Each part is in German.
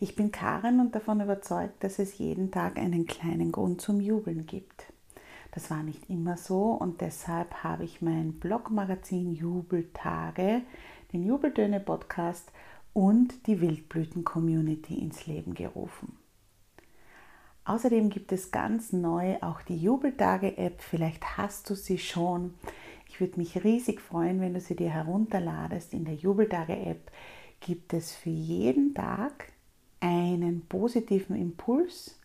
Ich bin Karin und davon überzeugt, dass es jeden Tag einen kleinen Grund zum Jubeln gibt. Das war nicht immer so und deshalb habe ich mein Blogmagazin Jubeltage, den Jubeltöne Podcast und die Wildblüten Community ins Leben gerufen. Außerdem gibt es ganz neu auch die Jubeltage App. Vielleicht hast du sie schon. Ich würde mich riesig freuen, wenn du sie dir herunterladest. In der Jubeltage App gibt es für jeden Tag einen positiven Impuls,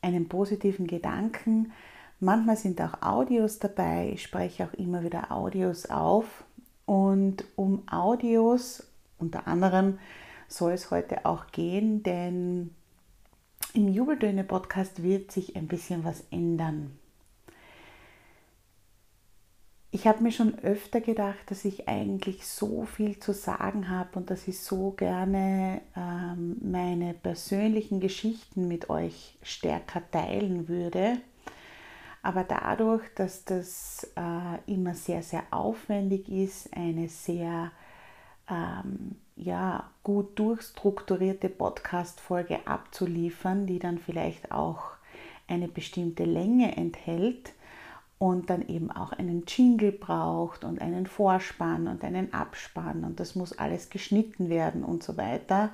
einen positiven Gedanken. Manchmal sind auch Audios dabei. Ich spreche auch immer wieder Audios auf. Und um Audios unter anderem soll es heute auch gehen, denn im Jubeltöne Podcast wird sich ein bisschen was ändern. Ich habe mir schon öfter gedacht, dass ich eigentlich so viel zu sagen habe und dass ich so gerne ähm, meine persönlichen Geschichten mit euch stärker teilen würde. Aber dadurch, dass das äh, immer sehr, sehr aufwendig ist, eine sehr ähm, ja, gut durchstrukturierte Podcast-Folge abzuliefern, die dann vielleicht auch eine bestimmte Länge enthält, und dann eben auch einen Jingle braucht und einen Vorspann und einen Abspann und das muss alles geschnitten werden und so weiter,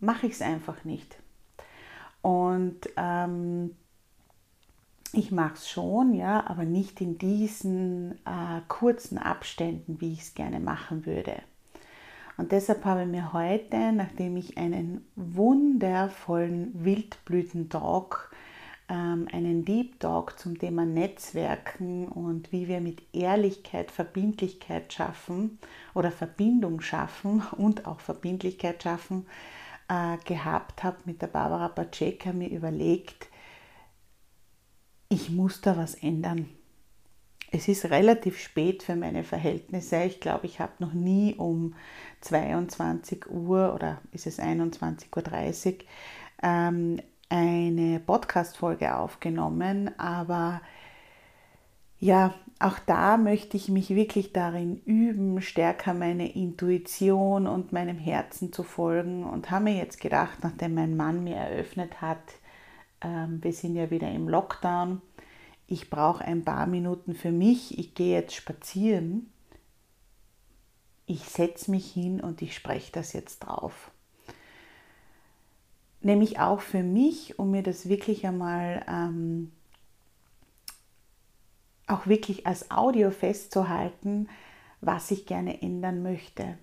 mache ich es einfach nicht. Und ähm, ich mache es schon, ja, aber nicht in diesen äh, kurzen Abständen, wie ich es gerne machen würde. Und deshalb habe ich mir heute, nachdem ich einen wundervollen Wildblütentalk ähm, einen Deep Talk zum Thema Netzwerken und wie wir mit Ehrlichkeit Verbindlichkeit schaffen oder Verbindung schaffen und auch Verbindlichkeit schaffen äh, gehabt habe mit der Barbara Paczeka mir überlegt, ich muss da was ändern. Es ist relativ spät für meine Verhältnisse. Ich glaube, ich habe noch nie um 22 Uhr oder ist es 21.30 Uhr ähm, eine Podcast-Folge aufgenommen, aber ja, auch da möchte ich mich wirklich darin üben, stärker meine Intuition und meinem Herzen zu folgen und habe mir jetzt gedacht, nachdem mein Mann mir eröffnet hat, ähm, wir sind ja wieder im Lockdown, ich brauche ein paar Minuten für mich, ich gehe jetzt spazieren, ich setze mich hin und ich spreche das jetzt drauf nämlich auch für mich, um mir das wirklich einmal ähm, auch wirklich als Audio festzuhalten, was ich gerne ändern möchte.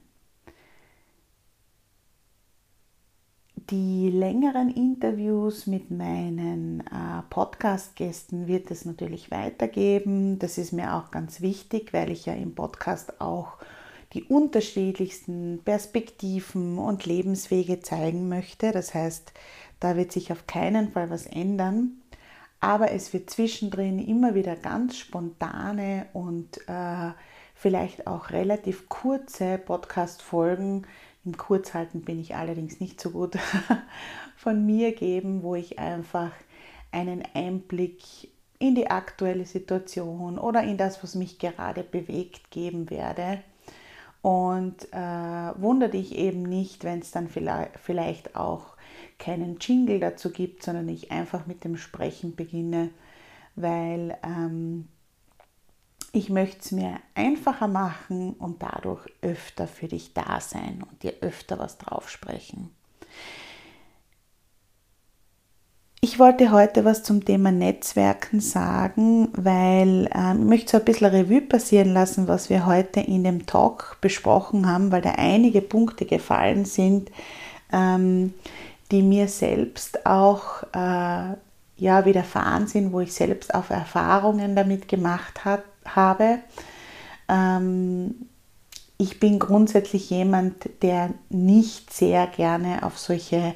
Die längeren Interviews mit meinen äh, Podcast-Gästen wird es natürlich weitergeben. Das ist mir auch ganz wichtig, weil ich ja im Podcast auch die unterschiedlichsten Perspektiven und Lebenswege zeigen möchte. Das heißt, da wird sich auf keinen Fall was ändern. Aber es wird zwischendrin immer wieder ganz spontane und äh, vielleicht auch relativ kurze Podcast-Folgen, im Kurzhalten bin ich allerdings nicht so gut, von mir geben, wo ich einfach einen Einblick in die aktuelle Situation oder in das, was mich gerade bewegt, geben werde. Und äh, wundere dich eben nicht, wenn es dann vielleicht auch keinen Jingle dazu gibt, sondern ich einfach mit dem Sprechen beginne, weil ähm, ich möchte es mir einfacher machen und dadurch öfter für dich da sein und dir öfter was drauf sprechen. Ich wollte heute was zum Thema Netzwerken sagen, weil ähm, ich möchte so ein bisschen Revue passieren lassen, was wir heute in dem Talk besprochen haben, weil da einige Punkte gefallen sind, ähm, die mir selbst auch äh, ja, widerfahren sind, wo ich selbst auch Erfahrungen damit gemacht hat, habe. Ähm, ich bin grundsätzlich jemand, der nicht sehr gerne auf solche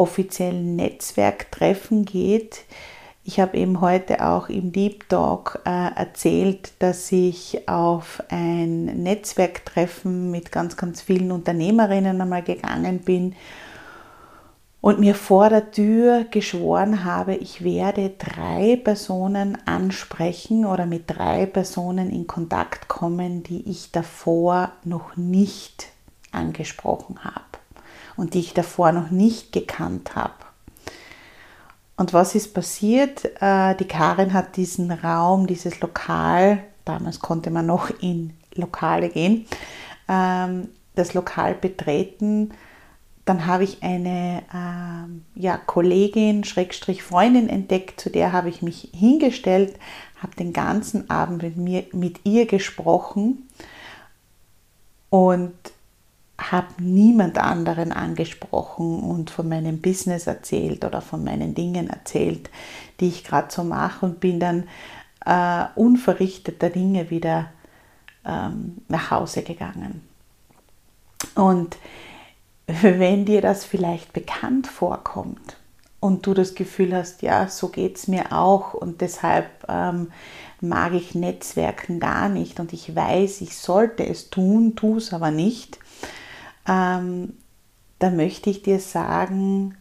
offiziellen Netzwerktreffen geht. Ich habe eben heute auch im Deep Talk äh, erzählt, dass ich auf ein Netzwerktreffen mit ganz, ganz vielen Unternehmerinnen einmal gegangen bin und mir vor der Tür geschworen habe, ich werde drei Personen ansprechen oder mit drei Personen in Kontakt kommen, die ich davor noch nicht angesprochen habe und die ich davor noch nicht gekannt habe. Und was ist passiert? Äh, die Karin hat diesen Raum, dieses Lokal, damals konnte man noch in Lokale gehen, ähm, das Lokal betreten dann habe ich eine äh, ja, Kollegin, Schrägstrich Freundin entdeckt, zu der habe ich mich hingestellt, habe den ganzen Abend mit, mir, mit ihr gesprochen und habe niemand anderen angesprochen und von meinem Business erzählt oder von meinen Dingen erzählt, die ich gerade so mache und bin dann äh, unverrichteter Dinge wieder ähm, nach Hause gegangen. Und wenn dir das vielleicht bekannt vorkommt und du das Gefühl hast, ja, so geht es mir auch und deshalb ähm, mag ich Netzwerken gar nicht und ich weiß, ich sollte es tun, tu es aber nicht, ähm, da möchte ich dir sagen,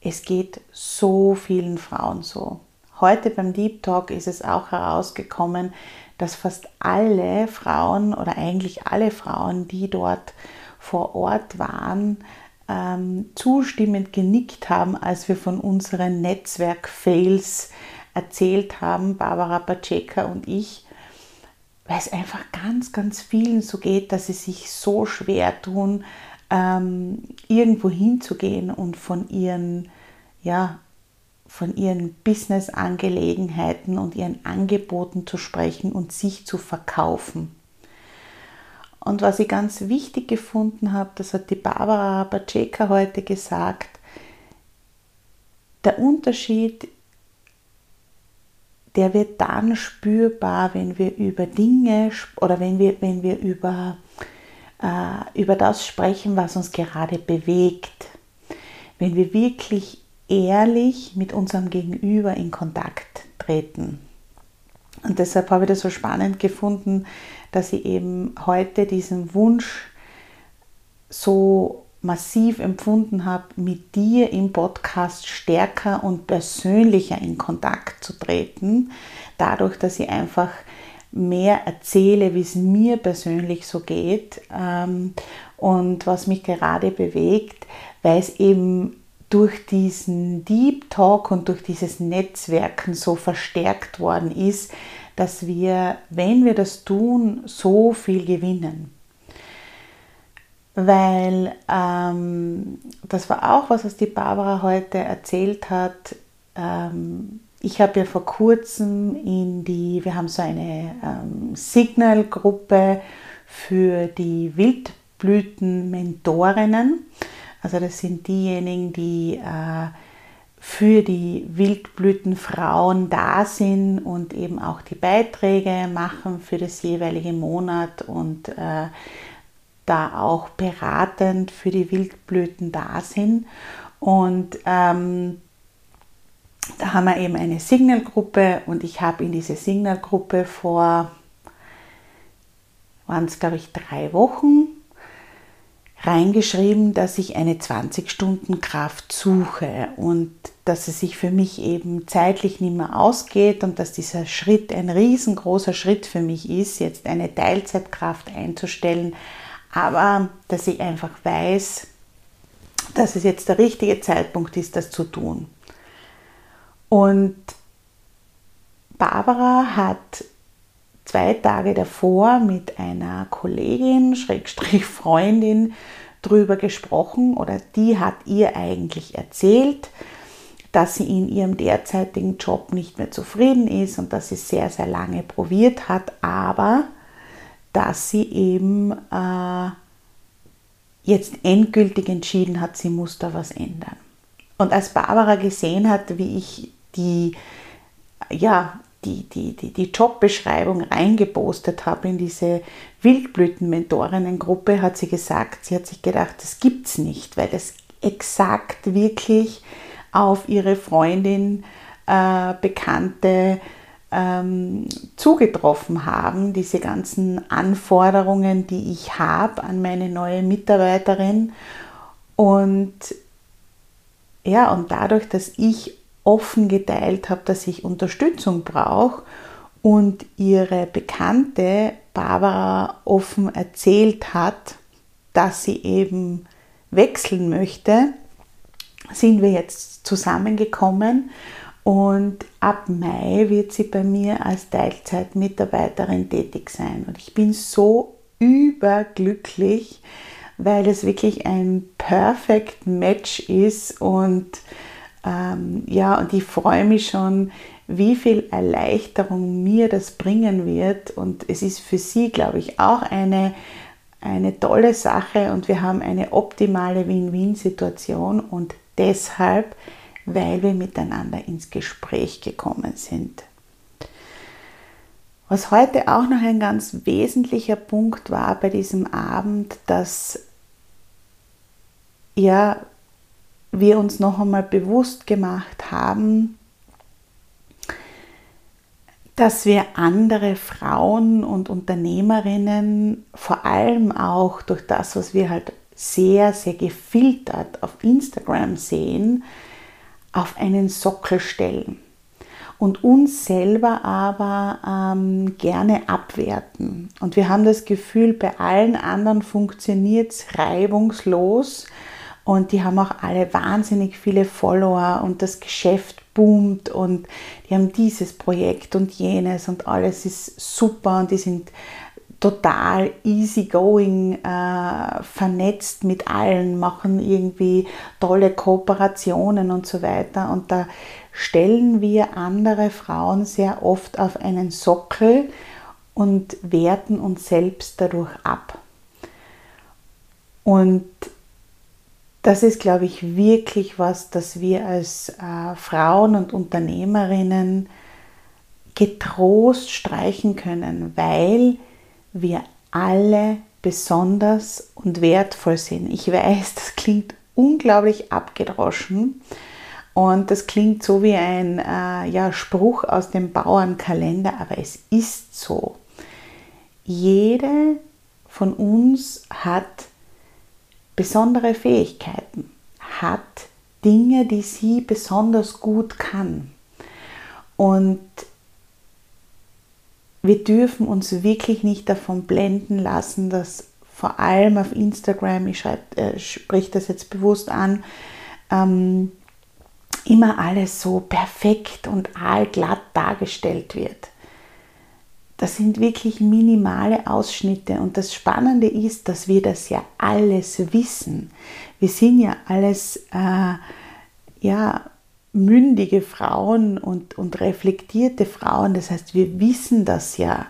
es geht so vielen Frauen so. Heute beim Deep Talk ist es auch herausgekommen, dass fast alle Frauen oder eigentlich alle Frauen, die dort vor Ort waren, ähm, zustimmend genickt haben, als wir von unseren Netzwerk-Fails erzählt haben, Barbara Paczeka und ich, weil es einfach ganz, ganz vielen so geht, dass sie sich so schwer tun, ähm, irgendwo hinzugehen und von ihren, ja, von ihren Business-Angelegenheiten und ihren Angeboten zu sprechen und sich zu verkaufen. Und was ich ganz wichtig gefunden habe, das hat die Barbara Paczeka heute gesagt, der Unterschied, der wird dann spürbar, wenn wir über Dinge oder wenn wir, wenn wir über, äh, über das sprechen, was uns gerade bewegt. Wenn wir wirklich ehrlich mit unserem Gegenüber in Kontakt treten. Und deshalb habe ich das so spannend gefunden, dass ich eben heute diesen Wunsch so massiv empfunden habe, mit dir im Podcast stärker und persönlicher in Kontakt zu treten, dadurch, dass ich einfach mehr erzähle, wie es mir persönlich so geht ähm, und was mich gerade bewegt, weil es eben durch diesen Deep Talk und durch dieses Netzwerken so verstärkt worden ist, dass wir, wenn wir das tun, so viel gewinnen. Weil ähm, das war auch was, was die Barbara heute erzählt hat. Ähm, ich habe ja vor kurzem in die, wir haben so eine ähm, Signal-Gruppe für die Wildblüten-Mentorinnen. Also das sind diejenigen, die äh, für die Wildblütenfrauen da sind und eben auch die Beiträge machen für das jeweilige Monat und äh, da auch beratend für die Wildblüten da sind. Und ähm, da haben wir eben eine Signalgruppe und ich habe in diese Signalgruppe vor, waren es glaube ich drei Wochen, reingeschrieben, dass ich eine 20-Stunden-Kraft suche und dass es sich für mich eben zeitlich nicht mehr ausgeht und dass dieser Schritt ein riesengroßer Schritt für mich ist, jetzt eine Teilzeitkraft einzustellen, aber dass ich einfach weiß, dass es jetzt der richtige Zeitpunkt ist, das zu tun. Und Barbara hat zwei Tage davor mit einer Kollegin, Schrägstrich Freundin, drüber gesprochen oder die hat ihr eigentlich erzählt, dass sie in ihrem derzeitigen Job nicht mehr zufrieden ist und dass sie sehr, sehr lange probiert hat, aber dass sie eben äh, jetzt endgültig entschieden hat, sie muss da was ändern. Und als Barbara gesehen hat, wie ich die ja, die, die, die, die Jobbeschreibung reingepostet habe in diese Wildblüten-Mentorinnen-Gruppe, hat sie gesagt, sie hat sich gedacht, das gibt es nicht, weil das exakt wirklich auf ihre Freundin, äh, Bekannte ähm, zugetroffen haben, diese ganzen Anforderungen, die ich habe an meine neue Mitarbeiterin. Und ja, und dadurch, dass ich offen geteilt habe, dass ich Unterstützung brauche und ihre Bekannte Barbara offen erzählt hat, dass sie eben wechseln möchte, sind wir jetzt zusammengekommen und ab Mai wird sie bei mir als Teilzeitmitarbeiterin tätig sein. Und ich bin so überglücklich, weil es wirklich ein perfect Match ist und ähm, ja, und ich freue mich schon, wie viel Erleichterung mir das bringen wird. Und es ist für sie, glaube ich, auch eine, eine tolle Sache und wir haben eine optimale Win-Win-Situation und deshalb, weil wir miteinander ins Gespräch gekommen sind. Was heute auch noch ein ganz wesentlicher Punkt war bei diesem Abend, dass ja, wir uns noch einmal bewusst gemacht haben, dass wir andere Frauen und Unternehmerinnen vor allem auch durch das, was wir halt sehr, sehr gefiltert auf Instagram sehen, auf einen Sockel stellen und uns selber aber ähm, gerne abwerten. Und wir haben das Gefühl, bei allen anderen funktioniert es reibungslos und die haben auch alle wahnsinnig viele Follower und das Geschäft boomt und die haben dieses Projekt und jenes und alles ist super und die sind total easygoing, äh, vernetzt mit allen, machen irgendwie tolle Kooperationen und so weiter. Und da stellen wir andere Frauen sehr oft auf einen Sockel und werten uns selbst dadurch ab. Und das ist, glaube ich, wirklich was, das wir als äh, Frauen und Unternehmerinnen getrost streichen können, weil wir alle besonders und wertvoll sind. Ich weiß, das klingt unglaublich abgedroschen und das klingt so wie ein äh, ja, Spruch aus dem Bauernkalender, aber es ist so. Jede von uns hat besondere Fähigkeiten, hat Dinge, die sie besonders gut kann. Und wir dürfen uns wirklich nicht davon blenden lassen, dass vor allem auf Instagram, ich äh, spreche das jetzt bewusst an, ähm, immer alles so perfekt und aalglatt dargestellt wird das sind wirklich minimale Ausschnitte. Und das Spannende ist, dass wir das ja alles wissen. Wir sind ja alles äh, ja, mündige Frauen und, und reflektierte Frauen. Das heißt, wir wissen das ja,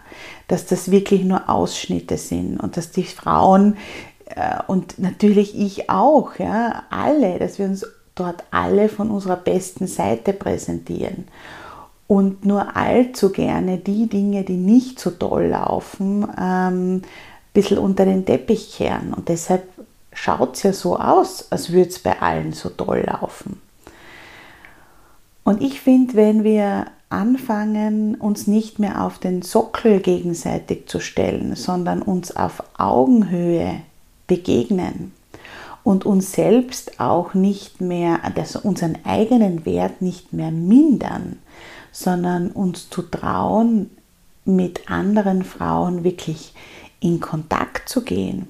dass das wirklich nur Ausschnitte sind und dass die Frauen äh, und natürlich ich auch, ja, alle, dass wir uns dort alle von unserer besten Seite präsentieren und nur allzu gerne die Dinge, die nicht so toll laufen, ähm, ein bisschen unter den Teppich kehren. Und deshalb schaut es ja so aus, als würde es bei allen so toll laufen. Und ich finde, wenn wir anfangen, uns nicht mehr auf den Sockel gegenseitig zu stellen, sondern uns auf Augenhöhe begegnen, und uns selbst auch nicht mehr, also unseren eigenen Wert nicht mehr mindern, sondern uns zu trauen, mit anderen Frauen wirklich in Kontakt zu gehen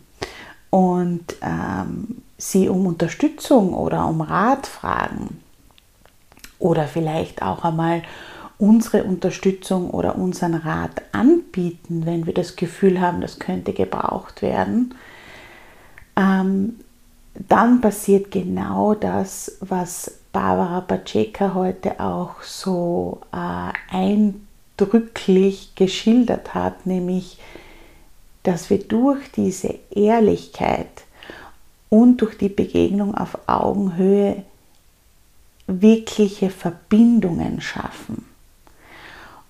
und ähm, sie um Unterstützung oder um Rat fragen oder vielleicht auch einmal unsere Unterstützung oder unseren Rat anbieten, wenn wir das Gefühl haben, das könnte gebraucht werden, ähm, dann passiert genau das, was Barbara Pacheca heute auch so äh, eindrücklich geschildert hat, nämlich, dass wir durch diese Ehrlichkeit und durch die Begegnung auf Augenhöhe wirkliche Verbindungen schaffen.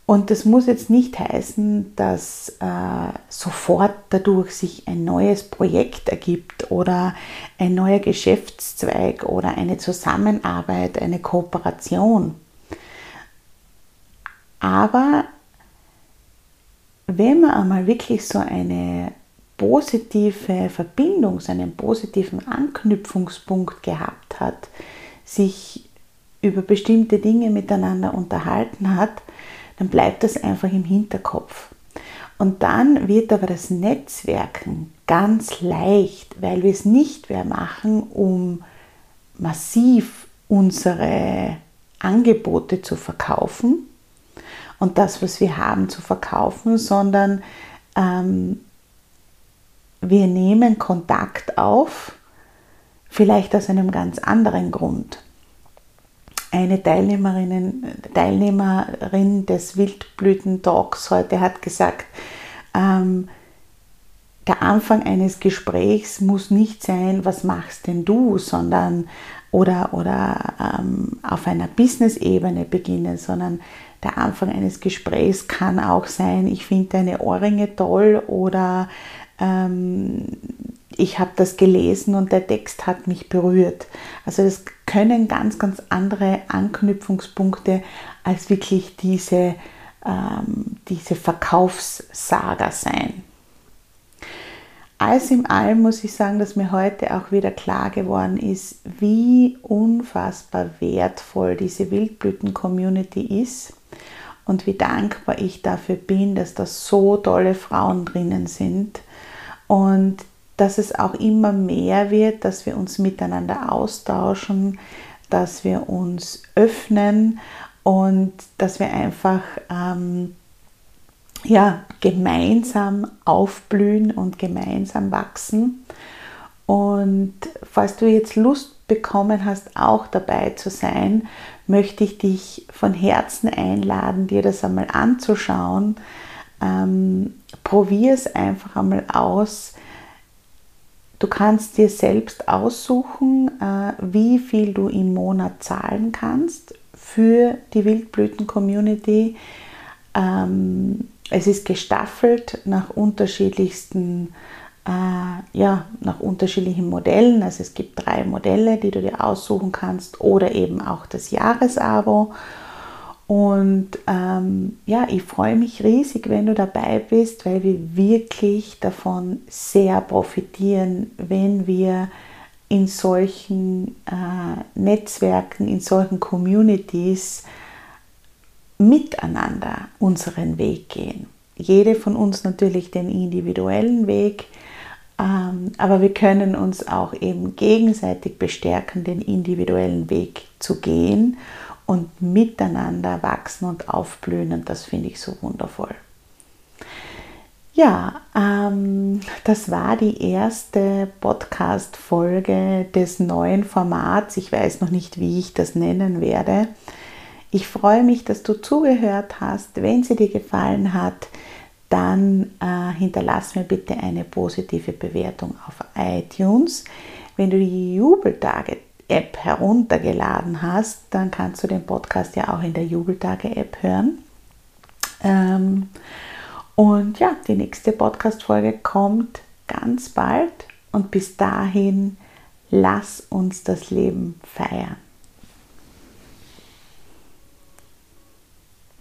Und das muss jetzt nicht heißen, dass äh, sofort dadurch sich ein neues Projekt ergibt oder ein neuer Geschäftszweig oder eine Zusammenarbeit, eine Kooperation. Aber wenn man einmal wirklich so eine positive Verbindung, so einen positiven Anknüpfungspunkt gehabt hat, sich über bestimmte Dinge miteinander unterhalten hat, dann bleibt das einfach im Hinterkopf. Und dann wird aber das Netzwerken ganz leicht, weil wir es nicht mehr machen, um massiv unsere Angebote zu verkaufen und das, was wir haben, zu verkaufen, sondern ähm, wir nehmen Kontakt auf, vielleicht aus einem ganz anderen Grund eine Teilnehmerin, Teilnehmerin des Wildblüten-Talks heute hat gesagt, ähm, der Anfang eines Gesprächs muss nicht sein, was machst denn du, sondern oder, oder ähm, auf einer Business-Ebene beginnen, sondern der Anfang eines Gesprächs kann auch sein, ich finde deine Ohrringe toll oder ähm, ich habe das gelesen und der Text hat mich berührt. Also das können ganz, ganz andere Anknüpfungspunkte als wirklich diese, ähm, diese Verkaufssaga sein. Alles in allem muss ich sagen, dass mir heute auch wieder klar geworden ist, wie unfassbar wertvoll diese Wildblüten-Community ist und wie dankbar ich dafür bin, dass da so tolle Frauen drinnen sind und dass es auch immer mehr wird, dass wir uns miteinander austauschen, dass wir uns öffnen und dass wir einfach ähm, ja, gemeinsam aufblühen und gemeinsam wachsen. Und falls du jetzt Lust bekommen hast, auch dabei zu sein, möchte ich dich von Herzen einladen, dir das einmal anzuschauen. Ähm, Probier es einfach einmal aus Du kannst dir selbst aussuchen, äh, wie viel du im Monat zahlen kannst für die Wildblüten-Community. Ähm, es ist gestaffelt nach unterschiedlichsten, äh, ja, nach unterschiedlichen Modellen. Also es gibt drei Modelle, die du dir aussuchen kannst oder eben auch das Jahresabo. Und ähm, ja, ich freue mich riesig, wenn du dabei bist, weil wir wirklich davon sehr profitieren, wenn wir in solchen äh, Netzwerken, in solchen Communities miteinander unseren Weg gehen. Jede von uns natürlich den individuellen Weg, ähm, aber wir können uns auch eben gegenseitig bestärken, den individuellen Weg zu gehen und miteinander wachsen und aufblühen und das finde ich so wundervoll. Ja, ähm, das war die erste Podcast-Folge des neuen Formats. Ich weiß noch nicht, wie ich das nennen werde. Ich freue mich, dass du zugehört hast. Wenn sie dir gefallen hat, dann äh, hinterlass mir bitte eine positive Bewertung auf iTunes. Wenn du die Jubeltage App heruntergeladen hast, dann kannst du den Podcast ja auch in der Jubeltage-App hören. Ähm, und ja, die nächste Podcast-Folge kommt ganz bald und bis dahin lass uns das Leben feiern.